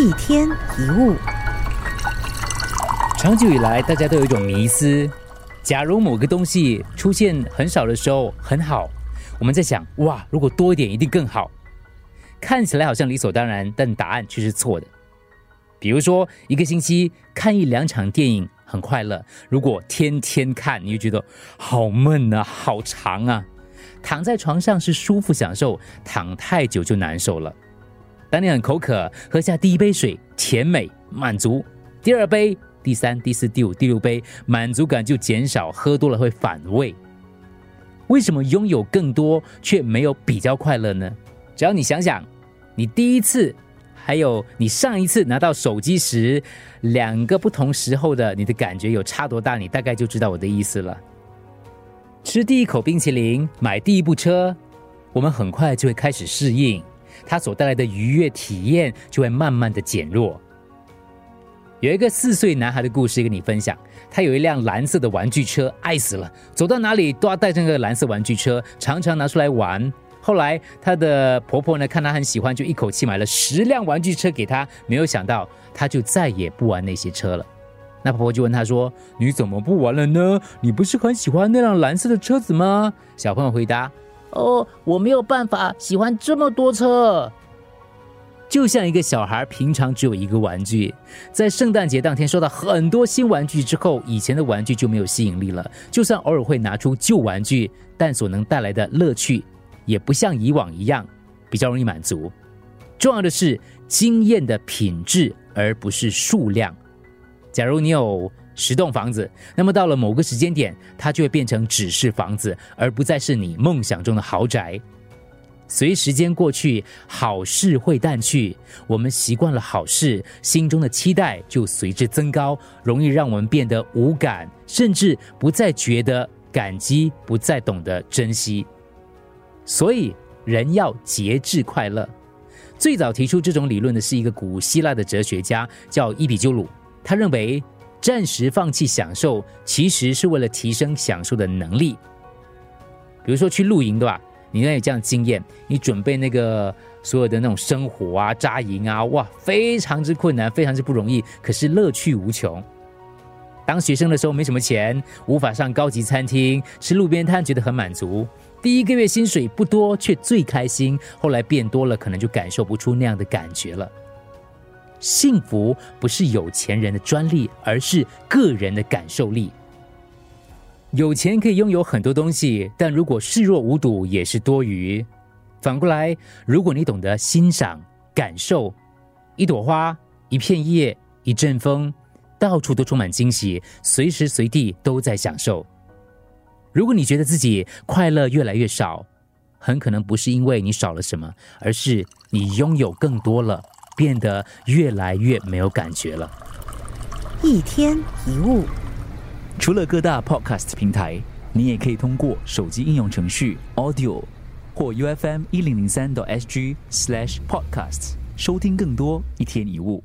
一天一物，长久以来，大家都有一种迷思：假如某个东西出现很少的时候很好，我们在想，哇，如果多一点一定更好。看起来好像理所当然，但答案却是错的。比如说，一个星期看一两场电影很快乐，如果天天看，你就觉得好闷啊，好长啊。躺在床上是舒服享受，躺太久就难受了。当你很口渴，喝下第一杯水，甜美满足；第二杯、第三、第四、第五、第六杯，满足感就减少，喝多了会反胃。为什么拥有更多却没有比较快乐呢？只要你想想，你第一次还有你上一次拿到手机时，两个不同时候的你的感觉有差多大，你大概就知道我的意思了。吃第一口冰淇淋，买第一部车，我们很快就会开始适应，他所带来的愉悦体验就会慢慢的减弱。有一个四岁男孩的故事跟你分享，他有一辆蓝色的玩具车，爱死了，走到哪里都要带上个蓝色玩具车，常常拿出来玩。后来他的婆婆呢，看他很喜欢，就一口气买了十辆玩具车给他，没有想到他就再也不玩那些车了。那婆婆就问他说：“你怎么不玩了呢？你不是很喜欢那辆蓝色的车子吗？”小朋友回答：“哦，我没有办法喜欢这么多车。”就像一个小孩平常只有一个玩具，在圣诞节当天收到很多新玩具之后，以前的玩具就没有吸引力了。就算偶尔会拿出旧玩具，但所能带来的乐趣也不像以往一样比较容易满足。重要的是经验的品质，而不是数量。假如你有十栋房子，那么到了某个时间点，它就会变成只是房子，而不再是你梦想中的豪宅。随时间过去，好事会淡去，我们习惯了好事，心中的期待就随之增高，容易让我们变得无感，甚至不再觉得感激，不再懂得珍惜。所以，人要节制快乐。最早提出这种理论的是一个古希腊的哲学家，叫伊比鸠鲁。他认为，暂时放弃享受，其实是为了提升享受的能力。比如说去露营，对吧？你要有这样的经验，你准备那个所有的那种生火啊、扎营啊，哇，非常之困难，非常之不容易，可是乐趣无穷。当学生的时候没什么钱，无法上高级餐厅，吃路边摊觉得很满足。第一个月薪水不多，却最开心。后来变多了，可能就感受不出那样的感觉了。幸福不是有钱人的专利，而是个人的感受力。有钱可以拥有很多东西，但如果视若无睹，也是多余。反过来，如果你懂得欣赏、感受，一朵花、一片叶、一阵风，到处都充满惊喜，随时随地都在享受。如果你觉得自己快乐越来越少，很可能不是因为你少了什么，而是你拥有更多了。变得越来越没有感觉了。一天一物，除了各大 podcast 平台，你也可以通过手机应用程序 Audio 或 U F M 一零零三 SG slash podcasts 收听更多一天一物。